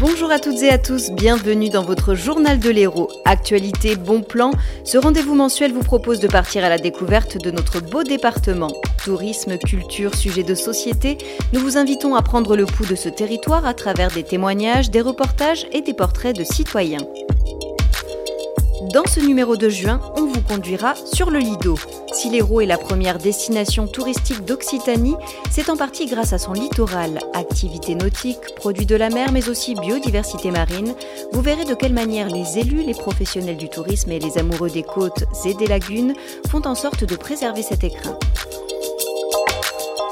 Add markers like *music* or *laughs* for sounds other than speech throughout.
Bonjour à toutes et à tous, bienvenue dans votre journal de l'Hérault. Actualité, bon plan, ce rendez-vous mensuel vous propose de partir à la découverte de notre beau département. Tourisme, culture, sujet de société, nous vous invitons à prendre le pouls de ce territoire à travers des témoignages, des reportages et des portraits de citoyens. Dans ce numéro de juin, on vous conduira sur le Lido. Si l'Hérault est la première destination touristique d'Occitanie, c'est en partie grâce à son littoral, activités nautiques, produits de la mer, mais aussi biodiversité marine. Vous verrez de quelle manière les élus, les professionnels du tourisme et les amoureux des côtes et des lagunes font en sorte de préserver cet écrin.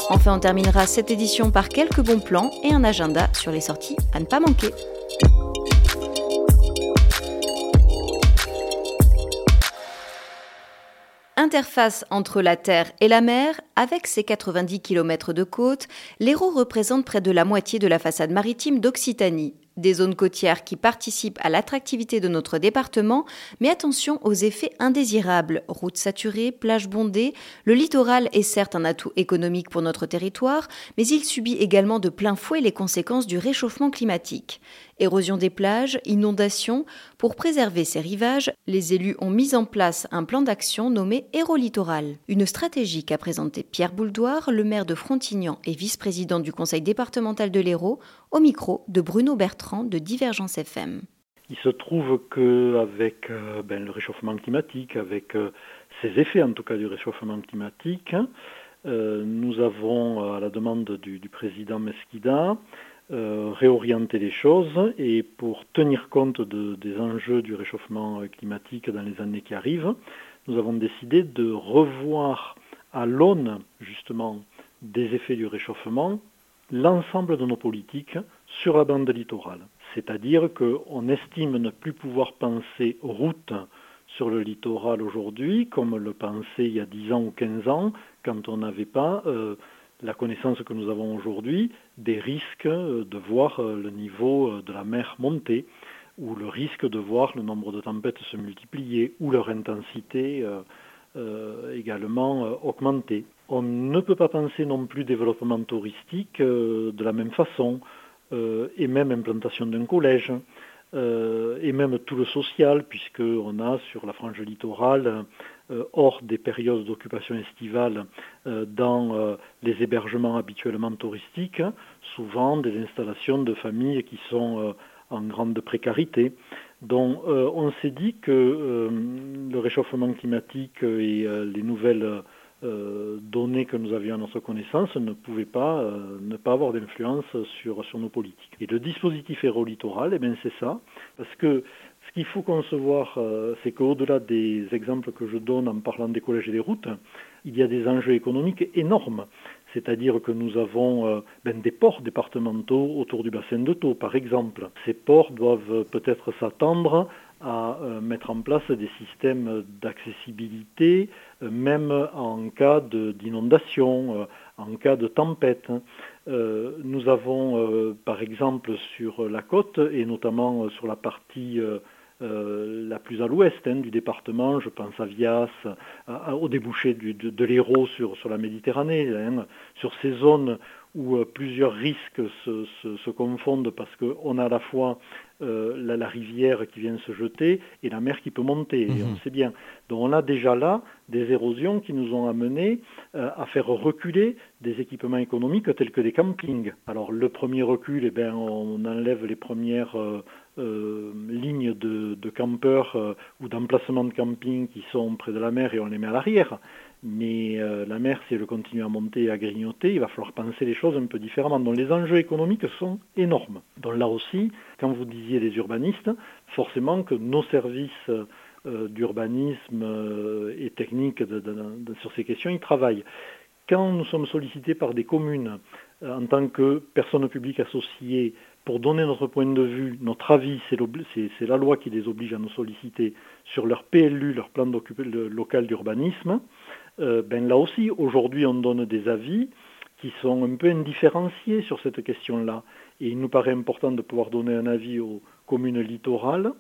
Enfin, on terminera cette édition par quelques bons plans et un agenda sur les sorties à ne pas manquer. Interface entre la terre et la mer, avec ses 90 km de côte, l'Hérault représente près de la moitié de la façade maritime d'Occitanie. Des zones côtières qui participent à l'attractivité de notre département, mais attention aux effets indésirables. Routes saturées, plages bondées, le littoral est certes un atout économique pour notre territoire, mais il subit également de plein fouet les conséquences du réchauffement climatique. Érosion des plages, inondations. Pour préserver ces rivages, les élus ont mis en place un plan d'action nommé Héro-Littoral. Une stratégie qu'a présentée Pierre Bouldoir, le maire de Frontignan et vice-président du conseil départemental de l'Hérault, au micro de Bruno Bertrand de Divergence FM. Il se trouve qu'avec euh, ben, le réchauffement climatique, avec euh, ces effets en tout cas du réchauffement climatique, euh, nous avons, à la demande du président Mesquida, euh, réorienter les choses et pour tenir compte des enjeux du réchauffement climatique dans les années qui arrivent, nous avons décidé de revoir à l'aune justement des effets du réchauffement l'ensemble de nos politiques sur la bande littorale. C'est-à-dire qu'on estime ne plus pouvoir penser route sur le littoral aujourd'hui comme le pensait il y a 10 ans ou 15 ans quand on n'avait pas euh, la connaissance que nous avons aujourd'hui des risques de voir euh, le niveau euh, de la mer monter ou le risque de voir le nombre de tempêtes se multiplier ou leur intensité euh, également augmenter. On ne peut pas penser non plus développement touristique de la même façon et même implantation d'un collège. et même tout le social, puisqu'on a sur la frange littorale euh, hors des périodes d'occupation estivale euh, dans euh, les hébergements habituellement touristiques, souvent des installations de familles qui sont en grande précarité. Donc on s'est dit que le réchauffement climatique et les nouvelles données que nous avions à notre connaissance ne pouvaient pas ne pas avoir d'influence sur, sur nos politiques. Et le dispositif aérolittoral, eh c'est ça, parce que qu'il faut concevoir, euh, c'est qu'au-delà des exemples que je donne en parlant des collèges et des routes, il y a des enjeux économiques énormes. C'est-à-dire que nous avons euh, ben, des ports départementaux autour du bassin de Thau, par exemple. Ces ports doivent peut-être s'attendre à euh, mettre en place des systèmes d'accessibilité, même en cas d'inondation, en cas de tempête. nous avons, par exemple, sur la côte, et notamment sur la partie la plus à l'ouest hein, du département, je pense à Vias, au débouché de, de l'Hérault sur, la Méditerranée, hein, sur ces zones où euh, plusieurs risques se, confondent parce qu'on a à la fois euh, la, rivière qui vient se jeter et la mer qui peut monter, et on mhm. sait bien. Donc on a déjà là des érosions qui nous ont amenés à faire reculer des équipements économiques tels que des campings. Alors le premier recul, eh bien, on enlève les premières euh, lignes de, campeurs euh, ou d'emplacements de camping qui sont près de la mer et on les met à l'arrière. Mais euh, la mer, si elle continue à monter et à grignoter, il va falloir penser les choses un peu différemment. Donc les enjeux économiques sont énormes. Donc là aussi, quand vous disiez les urbanistes, forcément que nos services d'urbanisme et techniques sur ces questions, ils travaillent. Quand nous sommes sollicités par des communes en tant que personnes publiques associées pour donner notre point de vue, notre avis, c'est la loi qui les oblige à nous solliciter sur leur PLU, leur plan local d'urbanisme. Euh, ben là aussi, aujourd'hui, on donne des avis qui sont un peu indifférenciés sur cette question-là. Et il nous paraît important de pouvoir donner un avis aux communes littorales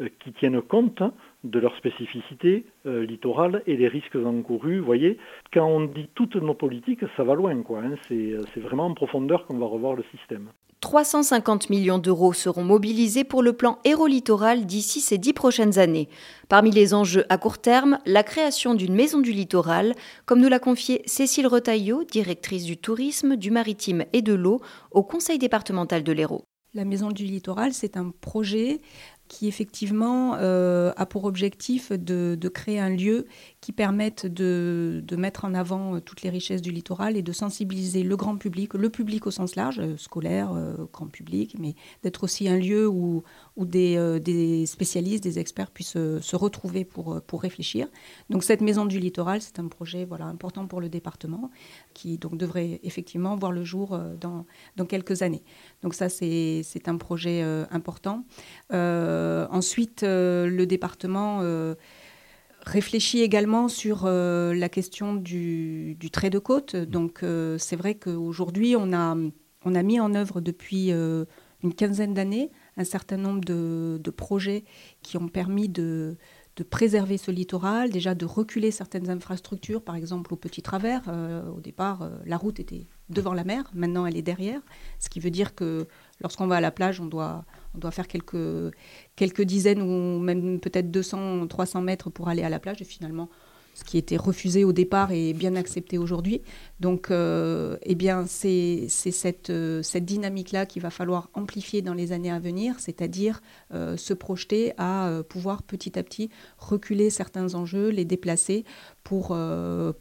euh, qui tiennent compte de leurs spécificités euh, littorales et des risques encourus. Voyez, quand on dit toutes nos politiques, ça va loin. quoi. Hein. C'est vraiment en profondeur qu'on va revoir le système. 350 millions d'euros seront mobilisés pour le plan Héros-Littoral d'ici ces dix prochaines années. Parmi les enjeux à court terme, la création d'une maison du littoral, comme nous l'a confié Cécile Retailleau, directrice du tourisme, du maritime et de l'eau au Conseil départemental de l'Hérault. La maison du littoral, c'est un projet qui effectivement euh, a pour objectif de, créer un lieu qui permette de, mettre en avant toutes les richesses du littoral et de sensibiliser le grand public, le public au sens large, euh, scolaire, euh, grand public, mais d'être aussi un lieu où, des, spécialistes, des experts puissent se retrouver pour, réfléchir. Donc cette maison du littoral, c'est un projet voilà, important pour le département qui donc devrait effectivement voir le jour dans, quelques années. Donc ça, c'est un projet important. Euh, ensuite, euh, le département euh, réfléchit également sur la question du, trait de côte. Donc c'est vrai qu'aujourd'hui, on a, on a mis en œuvre depuis une quinzaine d'années un certain nombre de, projets qui ont permis de, de, préserver ce littoral, déjà de reculer certaines infrastructures, par exemple au Petit Travers. au départ, la route était devant la mer, maintenant elle est derrière, ce qui veut dire que lorsqu'on va à la plage, on doit, faire quelques, dizaines ou même peut-être 200, 300 mètres pour aller à la plage. Et finalement, ce qui était refusé au départ est bien accepté aujourd'hui. Donc, euh, eh c'est cette, euh, cette dynamique-là qu'il va falloir amplifier dans les années à venir, c'est-à-dire euh, se projeter à pouvoir petit à petit reculer certains enjeux, les déplacer pour,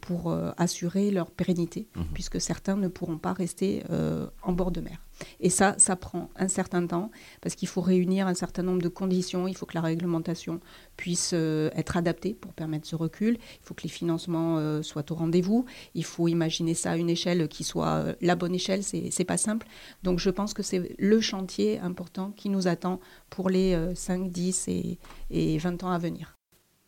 pour assurer leur pérennité, mmh. puisque certains ne pourront pas rester en bord de mer. Et ça, ça prend un certain temps parce qu'il faut réunir un certain nombre de conditions. Il faut que la réglementation puisse euh, être adaptée pour permettre ce recul. Il faut que les financements euh, soient au rendez-vous. Il faut imaginer ça à une échelle qui soit euh, la bonne échelle. C'est, n'est pas simple. Donc je pense que c'est le chantier important qui nous attend pour les 5, 10 et, et 20 ans à venir.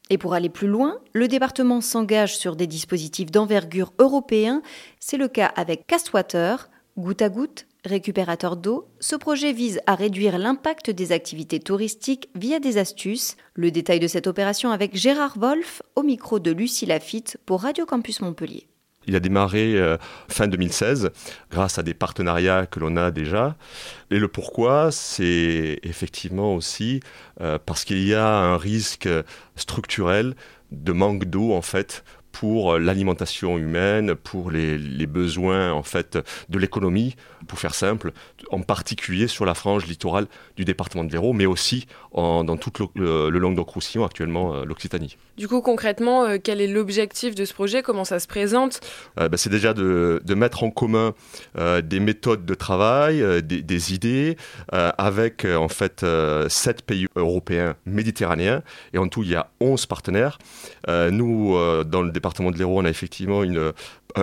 Et pour aller plus loin, le département s'engage sur des dispositifs d'envergure européen. C'est le cas avec Castwater, goutte à goutte, récupérateur d'eau, ce projet vise à réduire l'impact des activités touristiques via des astuces. Le détail de cette opération avec Gérard Wolf au micro de Lucie Lafitte pour Radio Campus Montpellier. Il a démarré euh, fin 2016 grâce à des partenariats que l'on a déjà. Et le pourquoi, c'est effectivement aussi euh, parce qu'il y a un risque structurel de manque d'eau en fait pour l'alimentation humaine, pour les, besoins en fait de l'économie, pour faire simple, en particulier sur la frange littorale du département de l'Hérault, mais aussi dans tout le, le Languedoc-Roussillon, actuellement euh, l'Occitanie. Du coup, concrètement, euh, quel est l'objectif de ce projet? Comment ça se présente? Bah, C'est déjà de, mettre en commun des méthodes de travail, des, des, idées, avec en fait sept pays européens méditerranéens, et en tout, il y a 11 partenaires. nous, dans le département de l'Hérault, on a effectivement une,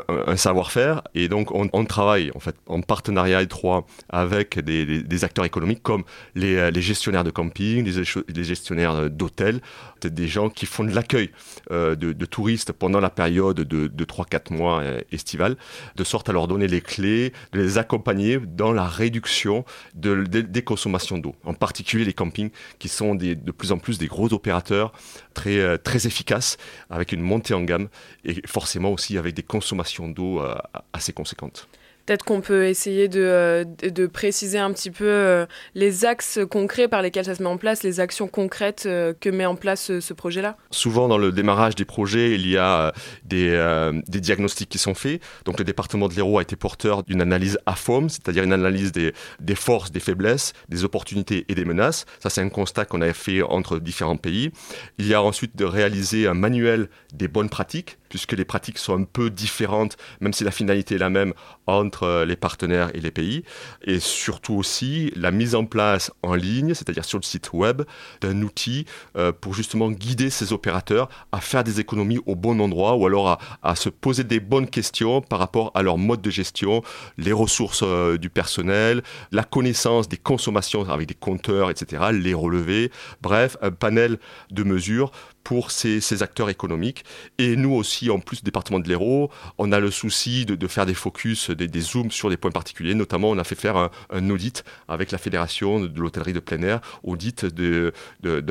un, savoir-faire et donc on, travaille en fait en partenariat étroit avec des, acteurs économiques comme les, les, gestionnaires de camping, les, gestionnaires d'hôtels, des gens qui font de l'accueil euh, de, touristes pendant la période de, de 3-4 mois euh, estivale, de sorte à leur donner les clés, de les accompagner dans la réduction de, des consommations d'eau, en particulier les campings qui sont de plus en plus des gros opérateurs très, euh, très efficaces avec une montée en gamme et forcément aussi avec des consommations d'eau euh, assez conséquente. Peut-être qu'on peut essayer de, euh, de, préciser un petit peu euh, les axes concrets par lesquels ça se met en place, les actions concrètes que met en place ce projet-là. Souvent, dans le démarrage des projets, il y a des, des diagnostics qui sont faits. Donc, le département de l'Hérault a été porteur d'une analyse AFOM, c'est-à-dire une analyse des, des, forces, des faiblesses, des opportunités et des menaces. Ça, c'est un constat qu'on a fait entre différents pays. Il y a ensuite de réaliser un manuel des bonnes pratiques puisque les pratiques sont un peu différentes, même si la finalité est la même entre euh, les partenaires et les pays. Et surtout aussi la mise en place en ligne, c'est-à-dire sur le site web, d'un outil euh, pour justement guider ces opérateurs à faire des économies au bon endroit ou alors à, se poser des bonnes questions par rapport à leur mode de gestion, les ressources euh, du personnel, la connaissance des consommations avec des compteurs, etc., les relevés, bref, un panel de mesures pour ces, acteurs économiques. Et nous aussi, en plus du département de l'Hérault, on a le souci de, faire des focus, des, zooms sur des points particuliers. Notamment, on a fait faire un, audit avec la Fédération de l'hôtellerie de plein air, audit d'un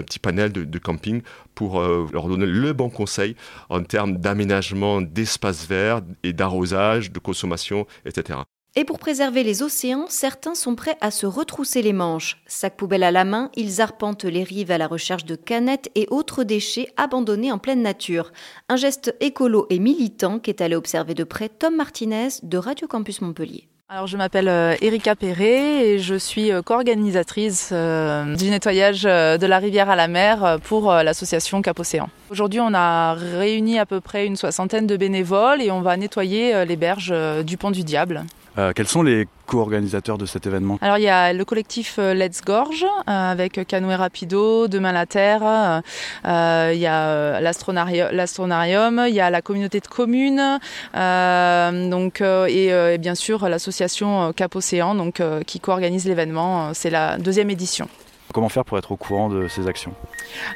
petit panel de, camping pour euh, leur donner le bon conseil en termes d'aménagement d'espaces verts et d'arrosage, de consommation, etc. Et pour préserver les océans, certains sont prêts à se retrousser les manches. Sac poubelle à la main, ils arpentent les rives à la recherche de canettes et autres déchets abandonnés en pleine nature. Un geste écolo et militant qu'est allé observer de près Tom Martinez de Radio Campus Montpellier. Alors je m'appelle euh, Erika Perret et je suis euh, co-organisatrice euh, du nettoyage de la rivière à la mer pour l'association Cap Océan. Aujourd'hui on a réuni à peu près une soixantaine de bénévoles et on va nettoyer les berges du pont du Diable. Euh, quels sont les co-organisateurs de cet événement? Alors il y a le collectif euh, Let's Gorge euh, avec Canoë Rapido, Demain la Terre, il y a l'Astronarium, il y a la communauté de communes, donc et, bien sûr l'association Cap Océan qui co-organise l'événement. C'est la deuxième édition. Comment faire pour être au courant de ces actions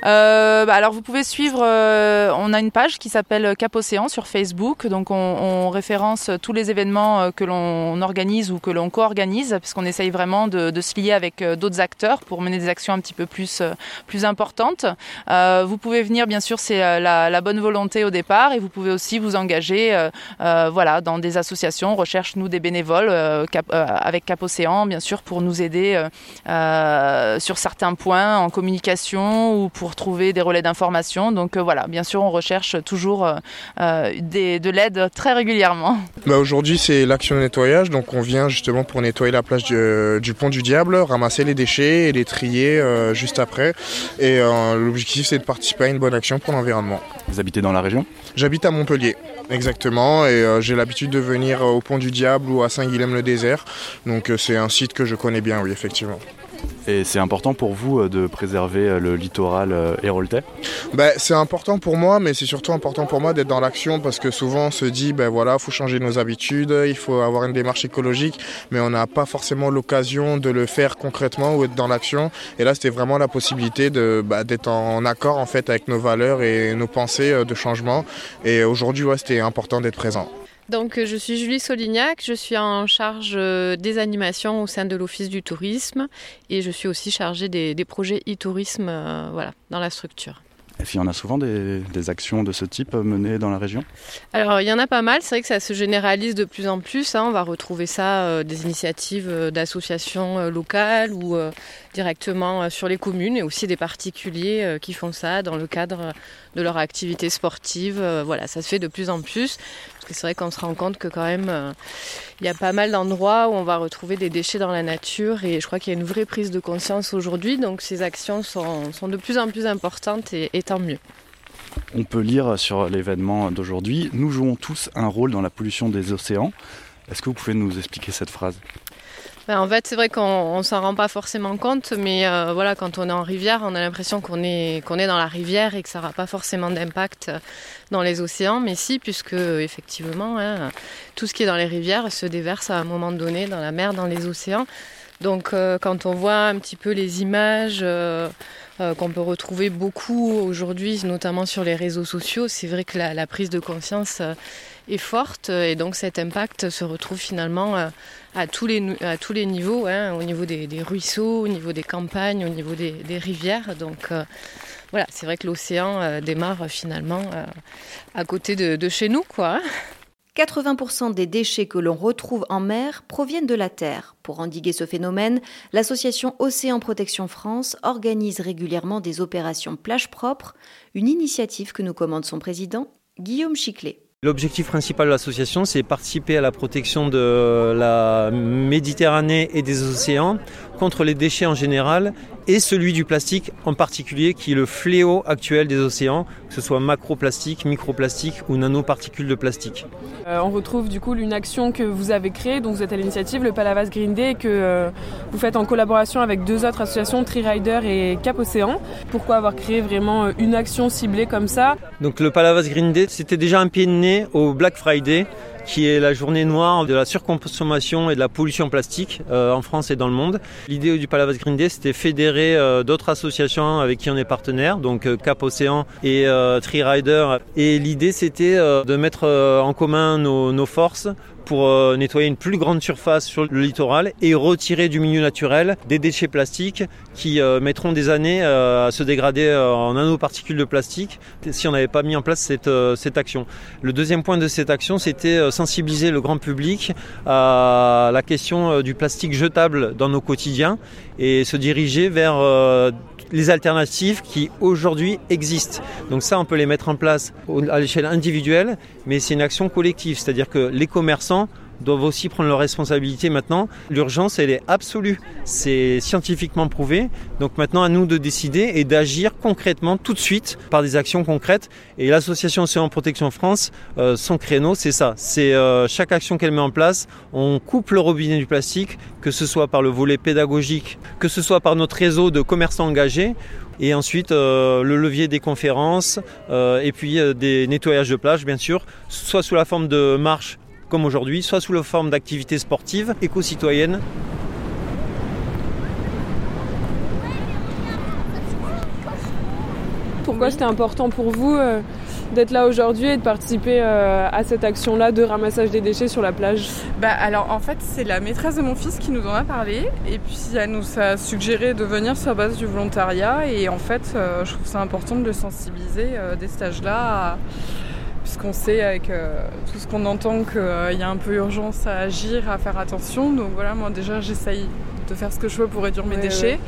euh, bah alors vous pouvez suivre, euh, on a une page qui s'appelle Cap Océan sur Facebook, donc on, on référence tous les événements euh, que l'on organise ou que l'on co-organise, puisqu'on essaye vraiment de, se lier avec d'autres acteurs pour mener des actions un petit peu plus, plus importantes. Vous pouvez venir, bien sûr, c'est la, bonne volonté au départ, et vous pouvez aussi vous engager voilà, dans des associations, recherche nous des bénévoles avec Cap Océan, bien sûr, pour nous aider sur certains points en communication ou pour trouver des relais d'information. Donc euh, voilà, bien sûr, on recherche toujours euh, euh, des, de l'aide très régulièrement. Bah Aujourd'hui, c'est l'action de nettoyage. Donc on vient justement pour nettoyer la plage du, du pont du Diable, ramasser les déchets et les trier juste après. Et l'objectif, c'est de participer à une bonne action pour l'environnement. Vous habitez dans la région? J'habite à Montpellier. Exactement, et j'ai l'habitude de venir au Pont du Diable ou à Saint-Guilhem-le-Désert. Donc c'est un site que je connais bien, oui, effectivement. Et c'est important pour vous euh, de préserver euh, le littoral euh, héroltais? Ben, C'est important pour moi, mais c'est surtout important pour moi d'être dans l'action parce que souvent on se dit, ben voilà, faut changer nos habitudes, il faut avoir une démarche écologique, mais on n'a pas forcément l'occasion de le faire concrètement ou être dans l'action. Et là, c'était vraiment la possibilité de, ben, d'être en accord en fait avec nos valeurs et nos pensées de changement. Et aujourd'hui, ouais, c'était important d'être présent. Donc, je suis Julie Solignac, je suis en charge euh, des animations au sein de l'Office du tourisme et je suis aussi chargée des, des projets e-tourisme euh, voilà, dans la structure. Et puis, il y en a souvent des, des, actions de ce type menées dans la région? Alors, il y en a pas mal. C'est vrai que ça se généralise de plus en plus. Hein. On va retrouver ça, euh, des initiatives euh, d'associations euh, locales ou euh, directement sur les communes et aussi des particuliers euh, qui font ça dans le cadre de leur activité sportive. voilà, ça se fait de plus en plus. Que c'est vrai qu'on se rend compte que quand même, il y a pas mal d'endroits où on va retrouver des déchets dans la nature et je crois qu'il y a une vraie prise de conscience aujourd'hui. Donc, ces actions sont, de plus en plus importantes et tant mieux. On peut lire sur l'événement d'aujourd'hui Nous jouons tous un rôle dans la pollution des océans. Est-ce que vous pouvez nous expliquer cette phrase? Ben, en fait, c'est vrai qu'on s'en rend pas forcément compte, mais euh, voilà, quand on est en rivière, on a l'impression qu'on est, qu'on est dans la rivière et que ça n'aura pas forcément d'impact dans les océans. Mais si, puisque effectivement, hein, tout ce qui est dans les rivières se déverse à un moment donné dans la mer, dans les océans. Donc, euh, quand on voit un petit peu les images. Euh, euh, qu'on peut retrouver beaucoup aujourd'hui, notamment sur les réseaux sociaux. C'est vrai que la, prise de conscience euh, est forte et donc cet impact se retrouve finalement euh, à, tous les, à tous les niveaux, hein, au niveau des, ruisseaux, au niveau des campagnes, au niveau des, rivières. Donc euh, voilà, c'est vrai que l'océan euh, démarre finalement à côté de, de chez nous. quoi. 80% des déchets que l'on retrouve en mer proviennent de la terre. Pour endiguer ce phénomène, l'association Océan Protection France organise régulièrement des opérations plage propre, une initiative que nous commande son président, Guillaume Chiclet. L'objectif principal de l'association, c'est participer à la protection de la Méditerranée et des océans contre les déchets en général et celui du plastique en particulier qui est le fléau actuel des océans, que ce soit macroplastique, microplastique ou nanoparticules de plastique. Euh, on retrouve du coup une action que vous avez créée, dont vous êtes à l'initiative, le Palavas Green Day, que euh, vous faites en collaboration avec deux autres associations, Tririder et Cap Océan. Pourquoi avoir créé vraiment une action ciblée comme ça? Donc le Palavas Green Day, c'était déjà un pied de nez au Black Friday qui est la journée noire de la surconsommation et de la pollution plastique euh, en France et dans le monde. L'idée du Palavas Green Day, c'était fédérer euh, d'autres associations avec qui on est partenaire, donc euh, Cap Océan et euh, Tree Rider. Et l'idée, c'était euh, de mettre en commun nos, nos forces pour euh, nettoyer une plus grande surface sur le littoral et retirer du milieu naturel des déchets plastiques qui euh, mettront des années à se dégrader en nanoparticules de plastique si on n'avait pas mis en place cette, cette action. Le deuxième point de cette action, c'était sensibiliser le grand public à la question du plastique jetable dans nos quotidiens et se diriger vers les alternatives qui aujourd'hui existent. Donc ça, on peut les mettre en place à l'échelle individuelle, mais c'est une action collective, c'est-à-dire que les commerçants doivent aussi prendre leurs responsabilités maintenant. L'urgence, elle est absolue. C'est scientifiquement prouvé. Donc maintenant, à nous de décider et d'agir concrètement tout de suite par des actions concrètes. Et l'association Océan Protection France, euh, son créneau, c'est ça. C'est euh, chaque action qu'elle met en place, on coupe le robinet du plastique, que ce soit par le volet pédagogique, que ce soit par notre réseau de commerçants engagés et ensuite euh, le levier des conférences et puis des nettoyages de plage bien sûr, soit sous la forme de marches comme aujourd'hui, soit sous la forme d'activités sportives éco-citoyennes. Pourquoi c'était important pour vous euh, d'être là aujourd'hui et de participer euh, à cette action-là de ramassage des déchets sur la plage? Bah alors en fait c'est la maîtresse de mon fils qui nous en a parlé et puis elle nous a suggéré de venir sur la base du volontariat et en fait euh, je trouve ça important de le sensibiliser dès cet âge-là à puisqu'on sait avec euh, tout ce qu'on entend qu'il euh, y a un peu urgence à agir, à faire attention. Donc voilà, moi déjà j'essaye de faire ce que je veux pour réduire mes déchets.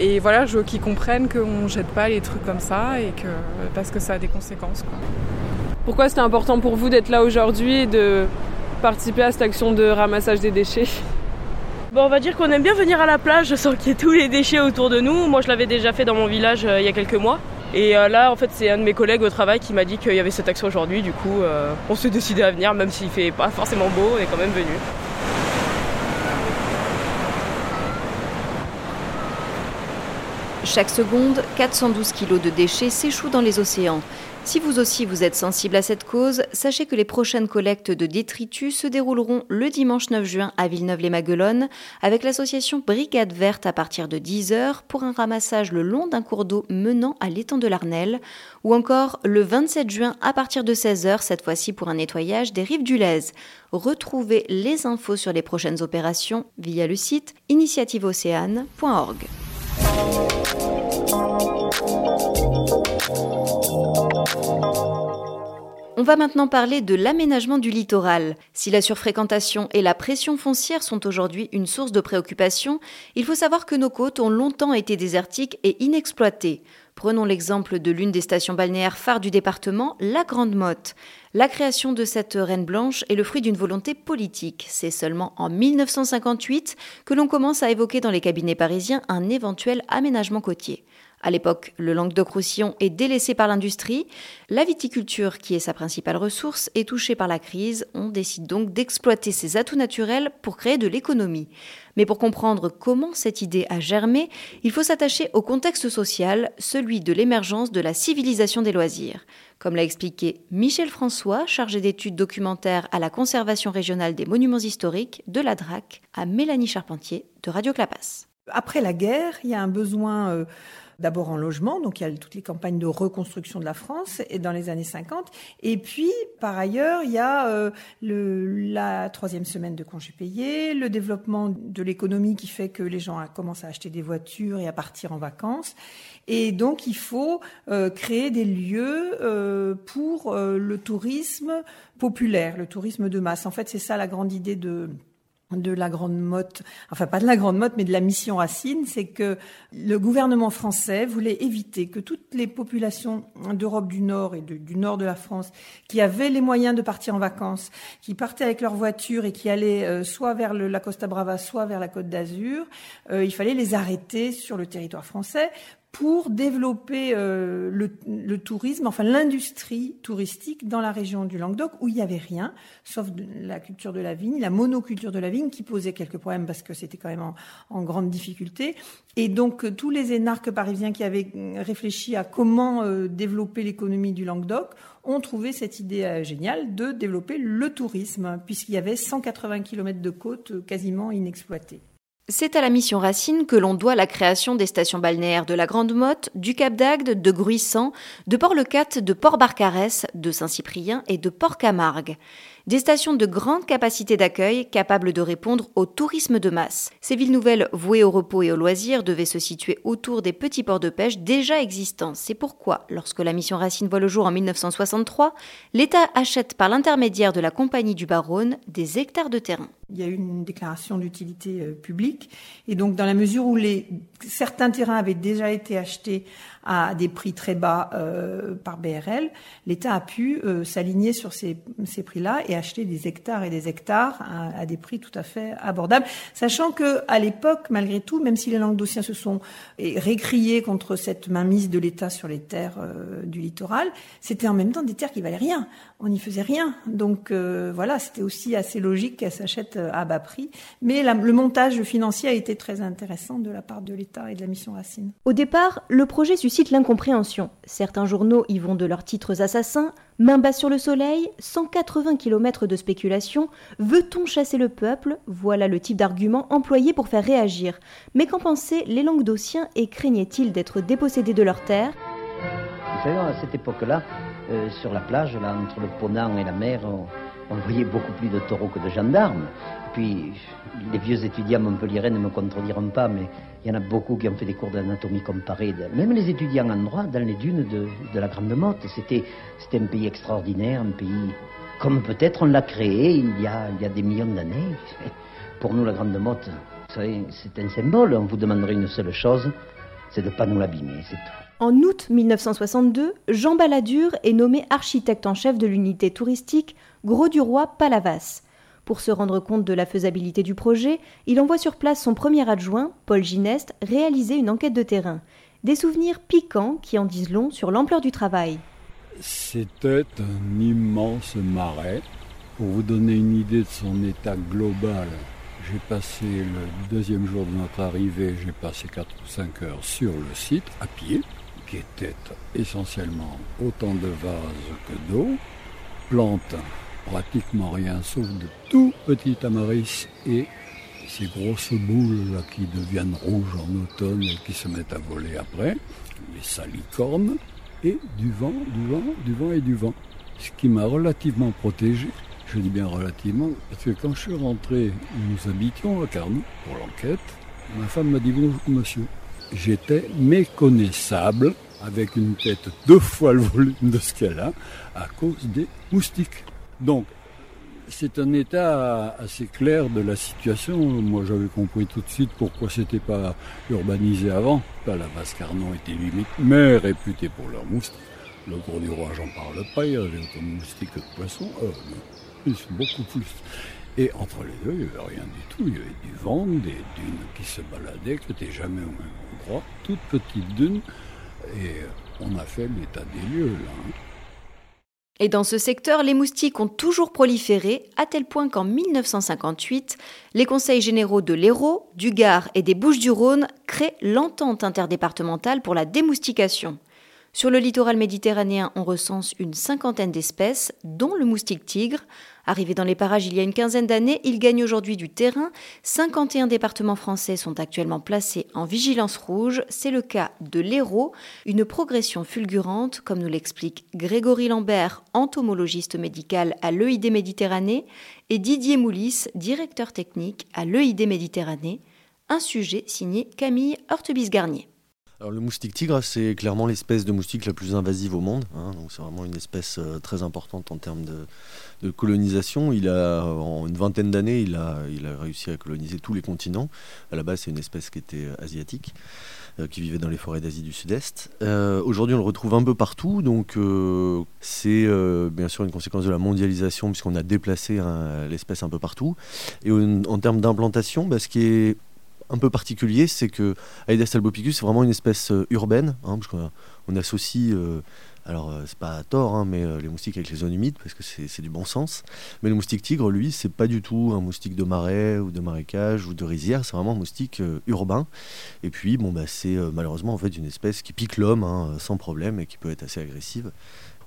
Et voilà, je veux qu'ils comprennent qu'on ne jette pas les trucs comme ça et que parce que ça a des conséquences. Pourquoi c'était important pour vous d'être là aujourd'hui et de participer à cette action de ramassage des déchets? Bon, on va dire qu'on aime bien venir à la plage sans qu'il y ait tous les déchets autour de nous. Moi, je l'avais déjà fait dans mon village euh, il y a quelques mois. Et euh, là, en fait, c'est un de mes collègues au travail qui m'a dit qu'il y avait cette action aujourd'hui. Du coup, euh, on s'est décidé à venir, même s'il fait pas forcément beau, on est quand même venu. Chaque seconde, 412 kg de déchets s'échouent dans les océans. Si vous aussi vous êtes sensible à cette cause, sachez que les prochaines collectes de détritus se dérouleront le dimanche 9 juin à Villeneuve-les-Maguelones avec l'association Brigade Verte à partir de 10h pour un ramassage le long d'un cours d'eau menant à l'étang de l'Arnelle ou encore le 27 juin à partir de 16h cette fois-ci pour un nettoyage des rives du Lez. Retrouvez les infos sur les prochaines opérations via le site initiativeocéane.org. On va maintenant parler de l'aménagement du littoral. Si la surfréquentation et la pression foncière sont aujourd'hui une source de préoccupation, il faut savoir que nos côtes ont longtemps été désertiques et inexploitées. Prenons l'exemple de l'une des stations balnéaires phares du département, la Grande Motte. La création de cette reine blanche est le fruit d'une volonté politique. C'est seulement en 1958 que l'on commence à évoquer dans les cabinets parisiens un éventuel aménagement côtier. À l'époque, le Languedoc-Roussillon est délaissé par l'industrie. La viticulture, qui est sa principale ressource, est touchée par la crise. On décide donc d'exploiter ses atouts naturels pour créer de l'économie. Mais pour comprendre comment cette idée a germé, il faut s'attacher au contexte social, celui de l'émergence de la civilisation des loisirs. Comme l'a expliqué Michel François, chargé d'études documentaires à la conservation régionale des monuments historiques de la DRAC, à Mélanie Charpentier de Radio Clapas. Après la guerre, il y a un besoin euh, d'abord en logement, donc il y a toutes les campagnes de reconstruction de la France et dans les années 50. Et puis, par ailleurs, il y a euh, le, la troisième semaine de congés payés, le développement de l'économie qui fait que les gens commencent à acheter des voitures et à partir en vacances. Et donc, il faut euh, créer des lieux euh, pour le tourisme populaire, le tourisme de masse. En fait, c'est ça la grande idée de de la Grande Motte, enfin pas de la Grande Motte, mais de la mission Racine, c'est que le gouvernement français voulait éviter que toutes les populations d'Europe du Nord et du nord de la France qui avaient les moyens de partir en vacances, qui partaient avec leur voiture et qui allaient euh, soit vers la Costa Brava, soit vers la Côte d'Azur, euh, il fallait les arrêter sur le territoire français pour développer euh, le, tourisme, enfin l'industrie touristique dans la région du Languedoc où il n'y avait rien, sauf la culture de la vigne, la monoculture de la vigne qui posait quelques problèmes parce que c'était quand même en, grande difficulté. Et donc euh, tous les énarques parisiens qui avaient euh, réfléchi à comment développer l'économie du Languedoc ont trouvé cette idée géniale de développer le tourisme puisqu'il y avait 180 km de côte quasiment inexploitées. C'est à la mission Racine que l'on doit la création des stations balnéaires de la Grande Motte, du Cap d'Agde, de Gruissant, de Port-le-Cat, de Port-Barcarès, de Saint-Cyprien et de Port-Camargue des stations de grande capacité d'accueil capables de répondre au tourisme de masse. Ces villes nouvelles vouées au repos et au loisir devaient se situer autour des petits ports de pêche déjà existants. C'est pourquoi, lorsque la mission Racine voit le jour en 1963, l'État achète par l'intermédiaire de la Compagnie du Baronne des hectares de terrain. Il y a eu une déclaration d'utilité euh, publique et donc dans la mesure où certains terrains avaient déjà été achetés à des prix très bas euh, par BRL, l'État a pu euh, s'aligner sur ces, ces prix-là et acheter des hectares et des hectares à, des prix tout à fait abordables, sachant que à l'époque, malgré tout, même si les languedociens se sont récriés contre cette mainmise de l'État sur les terres euh, du littoral, c'était en même temps des terres qui valaient rien. On n'y faisait rien, donc voilà, c'était aussi assez logique qu'elles s'achètent à bas prix. Mais le montage financier a été très intéressant de la part de l'État et de la mission Racine. Au départ, le projet suscite l'incompréhension. Certains journaux y vont de leurs titres assassins, main basse sur le soleil, 180 km de spéculation, veut-on chasser le peuple? Voilà le type d'argument employé pour faire réagir. Mais qu'en pensaient les Languedociens et craignaient-ils d'être dépossédés de leurs terres Vous savez, à cette époque-là, euh, sur la plage, là, entre le Ponant et la mer, voyait beaucoup plus de taureaux que de gendarmes puis, les vieux étudiants montpelliérains ne me contrediront pas, mais il y en a beaucoup qui ont fait des cours d'anatomie comparée. Même les étudiants en droit dans les dunes de, la Grande Motte. C'était, un pays extraordinaire, un pays comme peut-être on l'a créé il y, a, il y a des millions d'années. *laughs* Pour nous, la Grande Motte, c'est un symbole. On vous demanderait une seule chose, c'est de ne pas nous l'abîmer, c'est tout. En août 1962, Jean Balladur est nommé architecte en chef de l'unité touristique Gros du Roi Palavas. Pour se rendre compte de la faisabilité du projet, il envoie sur place son premier adjoint, Paul Gineste, réaliser une enquête de terrain. Des souvenirs piquants qui en disent long sur l'ampleur du travail. C'était un immense marais. Pour vous donner une idée de son état global, j'ai passé le deuxième jour de notre arrivée, j'ai passé 4 ou 5 heures sur le site à pied, qui était essentiellement autant de vases que d'eau, plantes pratiquement rien, sauf de tout petits tamaris et ces grosses boules qui deviennent rouges en automne et qui se mettent à voler après, les salicornes, et du vent, du vent, du vent et du vent. Ce qui m'a relativement protégé. Je dis bien relativement, parce que quand je suis rentré, nous habitions à Carnot pour l'enquête, ma femme m'a dit bonjour monsieur. J'étais méconnaissable avec une tête deux fois le volume de ce qu'elle a à cause des moustiques. Donc, c'est un état assez clair de la situation. Moi, j'avais compris tout de suite pourquoi c'était pas urbanisé avant. la basse Carnon était limite, mais réputé pour leurs moustiques. Le gros du roi, j'en parle pas, il y avait autant de moustiques que de poissons. Euh, plus, beaucoup plus. Et entre les deux, il n'y avait rien du tout. Il y avait du vent, des dunes qui se baladaient, qui n'étaient jamais au même endroit. Toutes petites dunes. Et on a fait l'état des lieux, là. Hein. Et dans ce secteur, les moustiques ont toujours proliféré, à tel point qu'en 1958, les conseils généraux de l'Hérault, du Gard et des Bouches-du-Rhône créent l'entente interdépartementale pour la démoustication. Sur le littoral méditerranéen, on recense une cinquantaine d'espèces, dont le moustique tigre. Arrivé dans les parages il y a une quinzaine d'années, il gagne aujourd'hui du terrain. 51 départements français sont actuellement placés en vigilance rouge. C'est le cas de l'Hérault, une progression fulgurante, comme nous l'explique Grégory Lambert, entomologiste médical à l'EID Méditerranée, et Didier Moulis, directeur technique à l'EID Méditerranée. Un sujet signé Camille Hortebis-Garnier. Alors, le moustique tigre, c'est clairement l'espèce de moustique la plus invasive au monde. Hein. c'est vraiment une espèce euh, très importante en termes de, colonisation. Il a, en une vingtaine d'années, il a, réussi à coloniser tous les continents. À la base, c'est une espèce qui était asiatique, euh, qui vivait dans les forêts d'Asie du Sud-Est. Euh, aujourd'hui, on le retrouve un peu partout. Donc c'est bien sûr une conséquence de la mondialisation, puisqu'on a déplacé hein, l'espèce un peu partout. Et en, termes d'implantation, bah, ce qui est un peu particulier, c'est que Aedes albopicus, c'est vraiment une espèce euh, urbaine, hein, parce on associe, euh, alors euh, c'est pas à tort, hein, mais les moustiques avec les zones humides, parce que c'est du bon sens. Mais le moustique tigre, lui, c'est pas du tout un moustique de marais ou de marécage ou de rizière, c'est vraiment un moustique urbain. Et puis, bon, bah, c'est malheureusement en fait une espèce qui pique l'homme hein, sans problème et qui peut être assez agressive.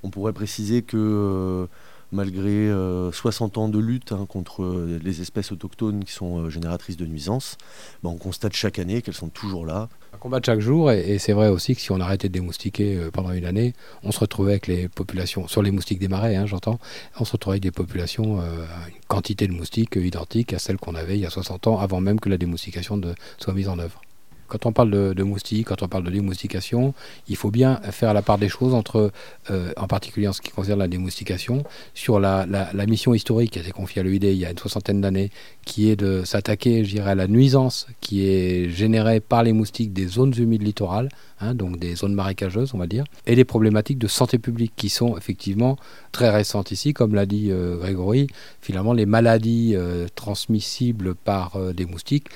On pourrait préciser que malgré 60 ans de lutte hein, contre les espèces autochtones qui sont génératrices de nuisances, ben, on constate chaque année qu'elles sont toujours là. Un combat de chaque jour, et, c'est vrai aussi que si on arrêtait de démoustiquer pendant une année, on se retrouvait avec les populations, sur les moustiques des marais, hein, j'entends, on se retrouvait avec des populations, une quantité de moustiques identique à celle qu'on avait il y a 60 ans, avant même que la démoustication soit mise en œuvre quand on parle de, moustiques, quand on parle de démoustication, il faut bien faire la part des choses entre, euh, en particulier en ce qui concerne la démoustication, sur la, mission historique qui a été confiée à l'UID il y a une soixantaine d'années, qui est de s'attaquer, je dirais, à la nuisance qui est générée par les moustiques des zones humides littorales, hein, donc des zones marécageuses, on va dire, et les problématiques de santé publique qui sont effectivement très récentes ici, comme l'a dit euh, Grégory, finalement les maladies euh, transmissibles par des moustiques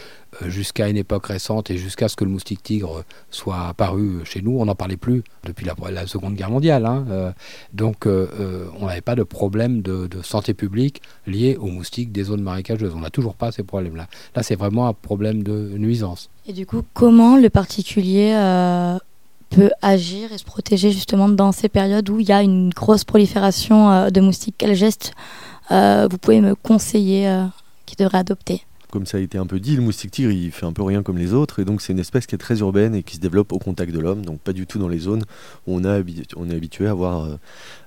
jusqu'à une époque récente et jusqu'à ce que le moustique tigre soit apparu chez nous, on n'en parlait plus depuis la, Seconde Guerre mondiale. Hein. Euh, donc euh, on n'avait pas de problème de, santé publique lié aux moustiques des zones marécageuses. On n'a toujours pas ces problèmes-là. Là, c'est vraiment un problème de nuisance. Et du coup, comment le particulier peut agir et se protéger justement dans ces périodes où il y a une grosse prolifération de moustiques? Quel geste vous pouvez me conseiller qu'il devrait adopter? Comme ça a été un peu dit, le moustique tigre, il fait un peu rien comme les autres, et donc c'est une espèce qui est très urbaine et qui se développe au contact de l'homme, donc pas du tout dans les zones où on, a on est habitué à voir euh,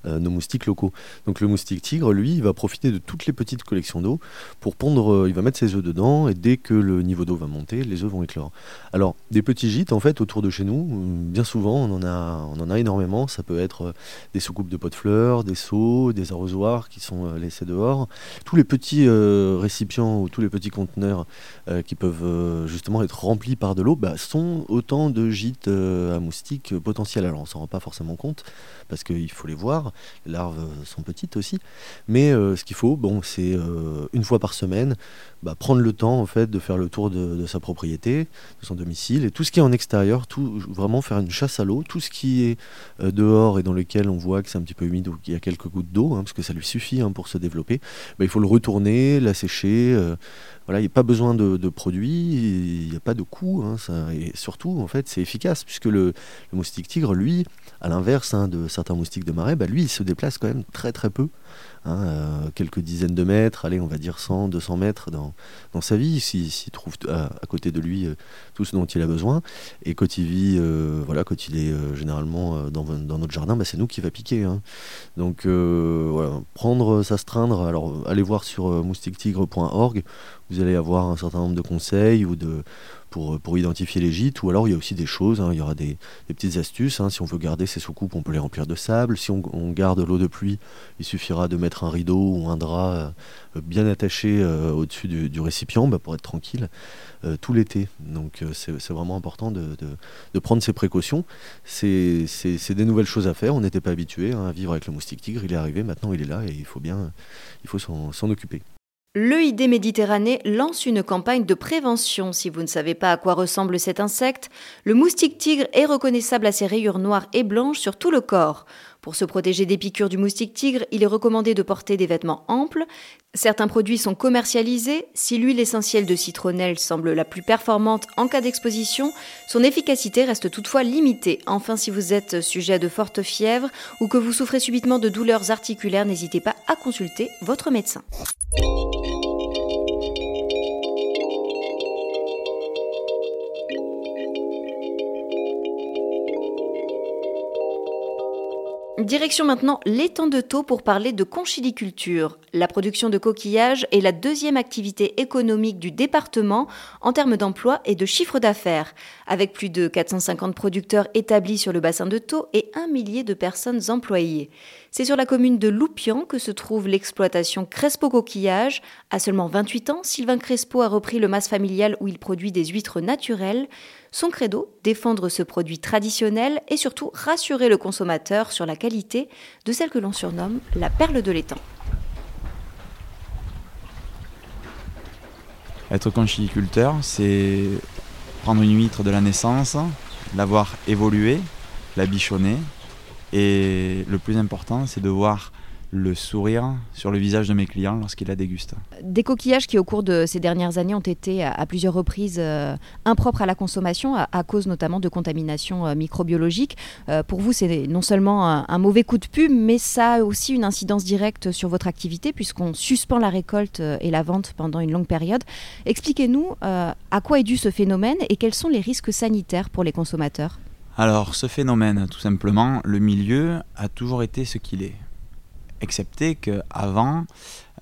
euh, nos moustiques locaux. Donc le moustique tigre, lui, il va profiter de toutes les petites collections d'eau pour pondre, euh, il va mettre ses œufs dedans, et dès que le niveau d'eau va monter, les œufs vont éclore. Alors, des petits gîtes, en fait, autour de chez nous, bien souvent, on en a, on en a énormément, ça peut être des soucoupes de pots de fleurs, des seaux, des arrosoirs qui sont laissés dehors, tous les petits récipients ou tous les petits euh, qui peuvent euh, justement être remplis par de l'eau bah, sont autant de gîtes euh, à moustiques potentiels. Alors on s'en rend pas forcément compte parce qu'il faut les voir. Les larves sont petites aussi, mais ce qu'il faut, bon, c'est une fois par semaine bah, prendre le temps en fait de faire le tour de, sa propriété, de son domicile et tout ce qui est en extérieur, vraiment faire une chasse à l'eau, tout ce qui est dehors et dans lequel on voit que c'est un petit peu humide ou qu'il y a quelques gouttes d'eau, hein, parce que ça lui suffit hein, pour se développer. Bah, il faut le retourner, la sécher. Il n'y a pas besoin de, produits, il n'y a pas de coût, hein, et surtout en fait c'est efficace puisque le, moustique tigre, lui, à l'inverse de certains moustiques de marais, bah, lui il se déplace quand même très très peu. Hein, euh, quelques dizaines de mètres, allez, on va dire 100, 200 mètres dans, dans sa vie, s'il trouve à, côté de lui euh, tout ce dont il a besoin. Et quand il vit, euh, voilà, quand il est généralement dans, dans, notre jardin, bah, c'est nous qui va piquer. Hein. Donc, prendre, s'astreindre, alors allez voir sur moustiquetigre.org, vous allez avoir un certain nombre de conseils ou de pour, pour, identifier les gîtes, ou alors il y a aussi des choses, hein. il y aura des, petites astuces, hein. si on veut garder ses soucoupes, on peut les remplir de sable, si on, garde l'eau de pluie, il suffira de mettre un rideau ou un drap euh, bien attaché euh, au-dessus du, récipient bah, pour être tranquille euh, tout l'été. Donc c'est vraiment important de, prendre ces précautions. C'est des nouvelles choses à faire, on n'était pas habitué hein, à vivre avec le moustique tigre, il est arrivé, maintenant il est là et il faut bien s'en occuper. L'EID Méditerranée lance une campagne de prévention. Si vous ne savez pas à quoi ressemble cet insecte, le moustique tigre est reconnaissable à ses rayures noires et blanches sur tout le corps. Pour se protéger des piqûres du moustique tigre, il est recommandé de porter des vêtements amples. Certains produits sont commercialisés. Si l'huile essentielle de citronnelle semble la plus performante en cas d'exposition, son efficacité reste toutefois limitée. Enfin, si vous êtes sujet à de fortes fièvres ou que vous souffrez subitement de douleurs articulaires, n'hésitez pas à consulter votre médecin. Direction maintenant l'étang de Taux pour parler de conchiliculture. La production de coquillages est la deuxième activité économique du département en termes d'emploi et de chiffre d'affaires, avec plus de 450 producteurs établis sur le bassin de Taux et un millier de personnes employées. C'est sur la commune de Loupian que se trouve l'exploitation Crespo Coquillage. À seulement 28 ans, Sylvain Crespo a repris le mas familial où il produit des huîtres naturelles. Son credo, défendre ce produit traditionnel et surtout rassurer le consommateur sur la qualité de celle que l'on surnomme la perle de l'étang. Être conchiliculteur, c'est prendre une huître de la naissance, l'avoir évoluée, la bichonner, et le plus important, c'est de voir le sourire sur le visage de mes clients lorsqu'ils la dégustent. Des coquillages qui, au cours de ces dernières années, ont été à, plusieurs reprises euh, impropres à la consommation, à, cause notamment de contamination euh, microbiologique. Euh, pour vous, c'est non seulement un, mauvais coup de pub, mais ça a aussi une incidence directe sur votre activité, puisqu'on suspend la récolte et la vente pendant une longue période. Expliquez-nous à quoi est dû ce phénomène et quels sont les risques sanitaires pour les consommateurs? Alors, ce phénomène, tout simplement, le milieu a toujours été ce qu'il est excepté qu'avant,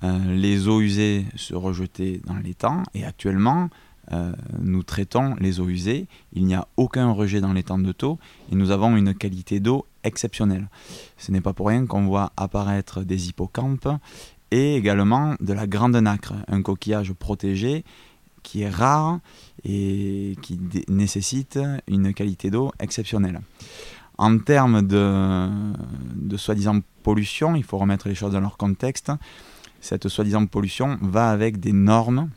euh, les eaux usées se rejetaient dans l'étang et actuellement, euh, nous traitons les eaux usées. Il n'y a aucun rejet dans l'étang de taux et nous avons une qualité d'eau exceptionnelle. Ce n'est pas pour rien qu'on voit apparaître des hippocampes et également de la grande nacre, un coquillage protégé qui est rare et qui nécessite une qualité d'eau exceptionnelle. En termes de, soi-disant pollution, il faut remettre les choses dans leur contexte. Cette soi-disant pollution va avec des normes,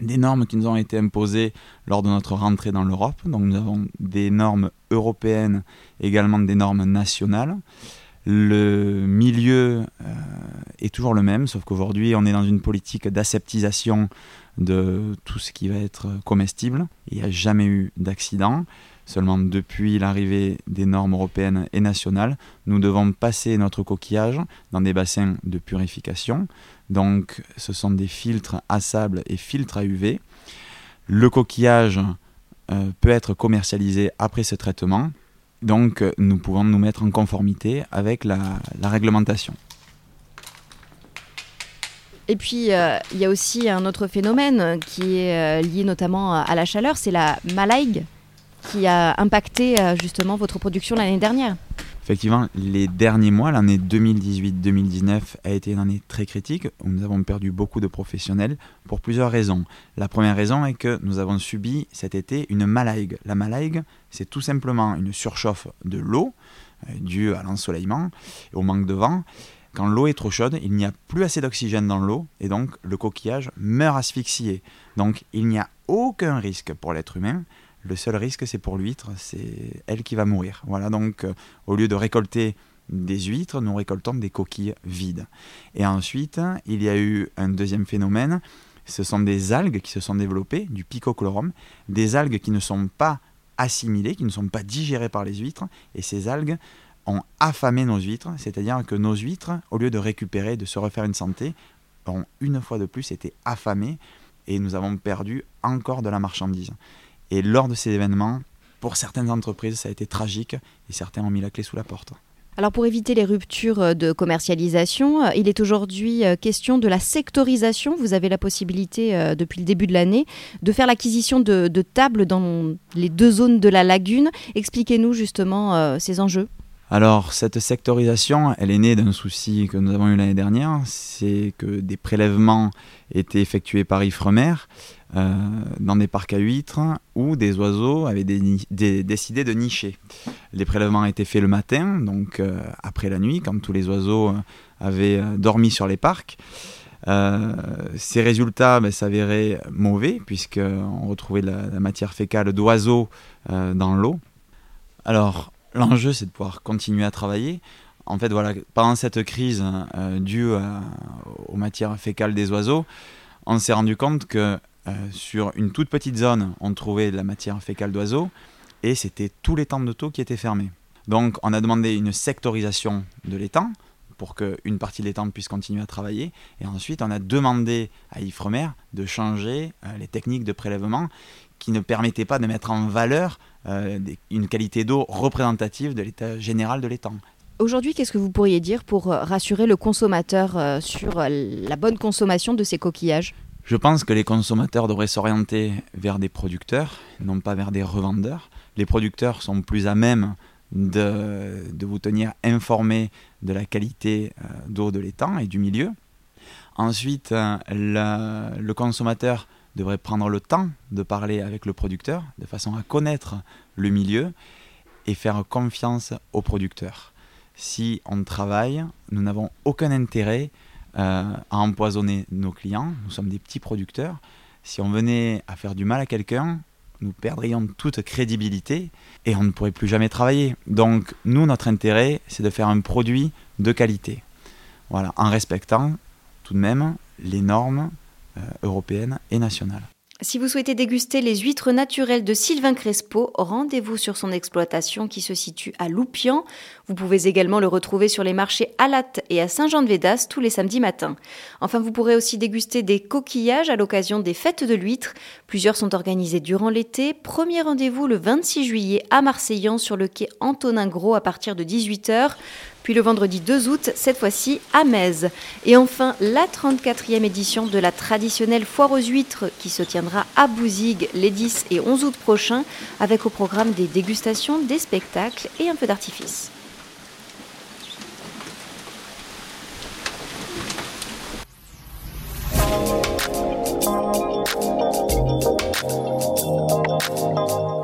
des normes qui nous ont été imposées lors de notre rentrée dans l'Europe. Donc nous avons des normes européennes, également des normes nationales. Le milieu euh, est toujours le même, sauf qu'aujourd'hui on est dans une politique d'aseptisation de tout ce qui va être comestible. Il n'y a jamais eu d'accident. Seulement depuis l'arrivée des normes européennes et nationales, nous devons passer notre coquillage dans des bassins de purification. Donc ce sont des filtres à sable et filtres à UV. Le coquillage euh, peut être commercialisé après ce traitement. Donc nous pouvons nous mettre en conformité avec la, réglementation. Et puis, euh, il y a aussi un autre phénomène qui est euh, lié notamment à la chaleur, c'est la malaïgue qui a impacté euh, justement votre production l'année dernière Effectivement, les derniers mois, l'année 2018-2019 a été une année très critique où nous avons perdu beaucoup de professionnels pour plusieurs raisons. La première raison est que nous avons subi cet été une malaïgue. La malaïgue, c'est tout simplement une surchauffe de l'eau euh, due à l'ensoleillement et au manque de vent. Quand l'eau est trop chaude, il n'y a plus assez d'oxygène dans l'eau et donc le coquillage meurt asphyxié. Donc il n'y a aucun risque pour l'être humain le seul risque, c'est pour l'huître, c'est elle qui va mourir. Voilà, donc euh, au lieu de récolter des huîtres, nous récoltons des coquilles vides. Et ensuite, il y a eu un deuxième phénomène, ce sont des algues qui se sont développées, du picochlorum, des algues qui ne sont pas assimilées, qui ne sont pas digérées par les huîtres, et ces algues ont affamé nos huîtres, c'est-à-dire que nos huîtres, au lieu de récupérer, de se refaire une santé, ont une fois de plus été affamées, et nous avons perdu encore de la marchandise. Et lors de ces événements, pour certaines entreprises, ça a été tragique et certains ont mis la clé sous la porte. Alors pour éviter les ruptures euh, de commercialisation, euh, il est aujourd'hui euh, question de la sectorisation. Vous avez la possibilité depuis le début de l'année de faire l'acquisition de, tables dans les deux zones de la lagune. Expliquez-nous justement ces enjeux. Alors cette sectorisation, elle est née d'un souci que nous avons eu l'année dernière, c'est que des prélèvements étaient effectués par Ifremer euh, dans des parcs à huîtres où des oiseaux avaient décidé de nicher. Les prélèvements étaient faits le matin, donc euh, après la nuit, quand tous les oiseaux euh, avaient dormi sur les parcs. ces résultats ben, s'avéraient mauvais puisqu'on retrouvait la, la, matière fécale d'oiseaux dans l'eau. Alors L'enjeu, c'est de pouvoir continuer à travailler. En fait, voilà, pendant cette crise euh, due aux matières fécales des oiseaux, on s'est rendu compte que euh, sur une toute petite zone, on trouvait de la matière fécale d'oiseaux et c'était tous les temps taux qui étaient fermés. Donc, on a demandé une sectorisation de l'étang pour qu'une partie de l'étang puisse continuer à travailler. Et ensuite, on a demandé à Ifremer de changer euh, les techniques de prélèvement qui ne permettaient pas de mettre en valeur euh, une qualité d'eau représentative de l'état général de l'étang. Aujourd'hui, qu'est-ce que vous pourriez dire pour rassurer le consommateur sur la bonne consommation de ces coquillages? Je pense que les consommateurs devraient s'orienter vers des producteurs, non pas vers des revendeurs. Les producteurs sont plus à même de, vous tenir informé de la qualité d'eau de l'étang et du milieu. Ensuite, le consommateur devrait prendre le temps de parler avec le producteur de façon à connaître le milieu et faire confiance au producteur. Si on travaille, nous n'avons aucun intérêt euh, à empoisonner nos clients. Nous sommes des petits producteurs. Si on venait à faire du mal à quelqu'un, nous perdrions toute crédibilité et on ne pourrait plus jamais travailler. Donc nous, notre intérêt, c'est de faire un produit de qualité. Voilà, en respectant tout de même les normes euh, européennes et nationales. Si vous souhaitez déguster les huîtres naturelles de Sylvain Crespo, rendez-vous sur son exploitation qui se situe à Loupian. Vous pouvez également le retrouver sur les marchés à Latte et à Saint-Jean-de-Védas tous les samedis matins. Enfin, vous pourrez aussi déguster des coquillages à l'occasion des fêtes de l'huître. Plusieurs sont organisés durant l'été. Premier rendez-vous le 26 juillet à Marseillan sur le quai Antonin Gros à partir de 18h puis le vendredi 2 août, cette fois-ci à Metz. Et enfin, la 34e édition de la traditionnelle foire aux huîtres qui se tiendra à Bouzigues les 10 et 11 août prochains, avec au programme des dégustations, des spectacles et un peu d'artifice.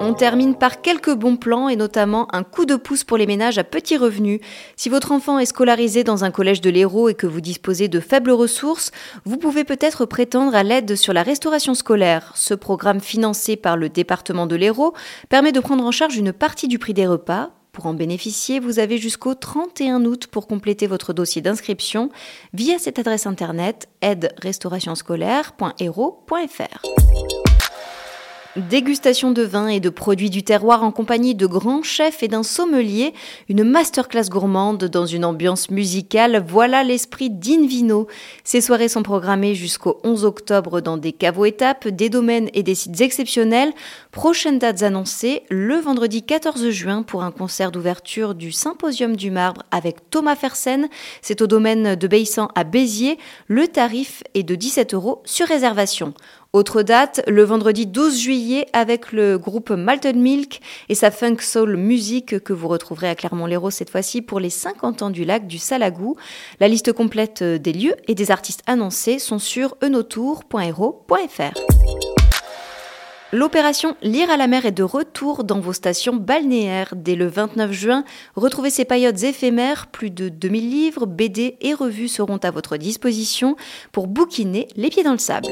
On termine par quelques bons plans et notamment un coup de pouce pour les ménages à petits revenus. Si votre enfant est scolarisé dans un collège de l'Hérault et que vous disposez de faibles ressources, vous pouvez peut-être prétendre à l'aide sur la restauration scolaire. Ce programme financé par le département de l'Hérault permet de prendre en charge une partie du prix des repas. Pour en bénéficier, vous avez jusqu'au 31 août pour compléter votre dossier d'inscription via cette adresse internet aide-restaurationscolaire.hérault.fr. Dégustation de vins et de produits du terroir en compagnie de grands chefs et d'un sommelier, une masterclass gourmande dans une ambiance musicale, voilà l'esprit d'Invino. Ces soirées sont programmées jusqu'au 11 octobre dans des caveaux étapes, des domaines et des sites exceptionnels. Prochaines dates annoncées, le vendredi 14 juin pour un concert d'ouverture du Symposium du Marbre avec Thomas Fersen. C'est au domaine de Baissan à Béziers. Le tarif est de 17 euros sur réservation. Autre date, le vendredi 12 juillet avec le groupe Malton Milk et sa funk soul musique que vous retrouverez à Clermont-Lérault cette fois-ci pour les 50 ans du lac du Salagou. La liste complète des lieux et des artistes annoncés sont sur enotour.hero.fr. L'opération Lire à la mer est de retour dans vos stations balnéaires. Dès le 29 juin, retrouvez ces paillotes éphémères. Plus de 2000 livres, BD et revues seront à votre disposition pour bouquiner les pieds dans le sable.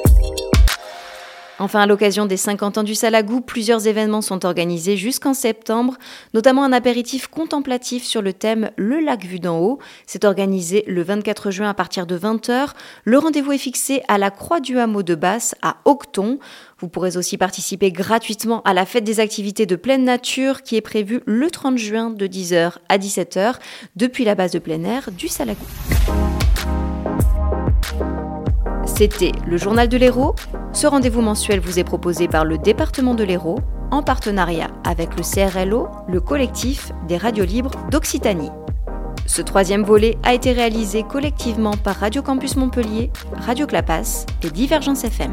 Enfin, à l'occasion des 50 ans du Salagou, plusieurs événements sont organisés jusqu'en septembre, notamment un apéritif contemplatif sur le thème Le lac vu d'en haut. C'est organisé le 24 juin à partir de 20h. Le rendez-vous est fixé à la Croix du Hameau de Basse à Octon. Vous pourrez aussi participer gratuitement à la fête des activités de pleine nature qui est prévue le 30 juin de 10h à 17h depuis la base de plein air du Salagou. C'était le journal de l'Hérault. Ce rendez-vous mensuel vous est proposé par le département de l'Hérault en partenariat avec le CRLO, le collectif des radios libres d'Occitanie. Ce troisième volet a été réalisé collectivement par Radio Campus Montpellier, Radio Clapas et Divergence FM.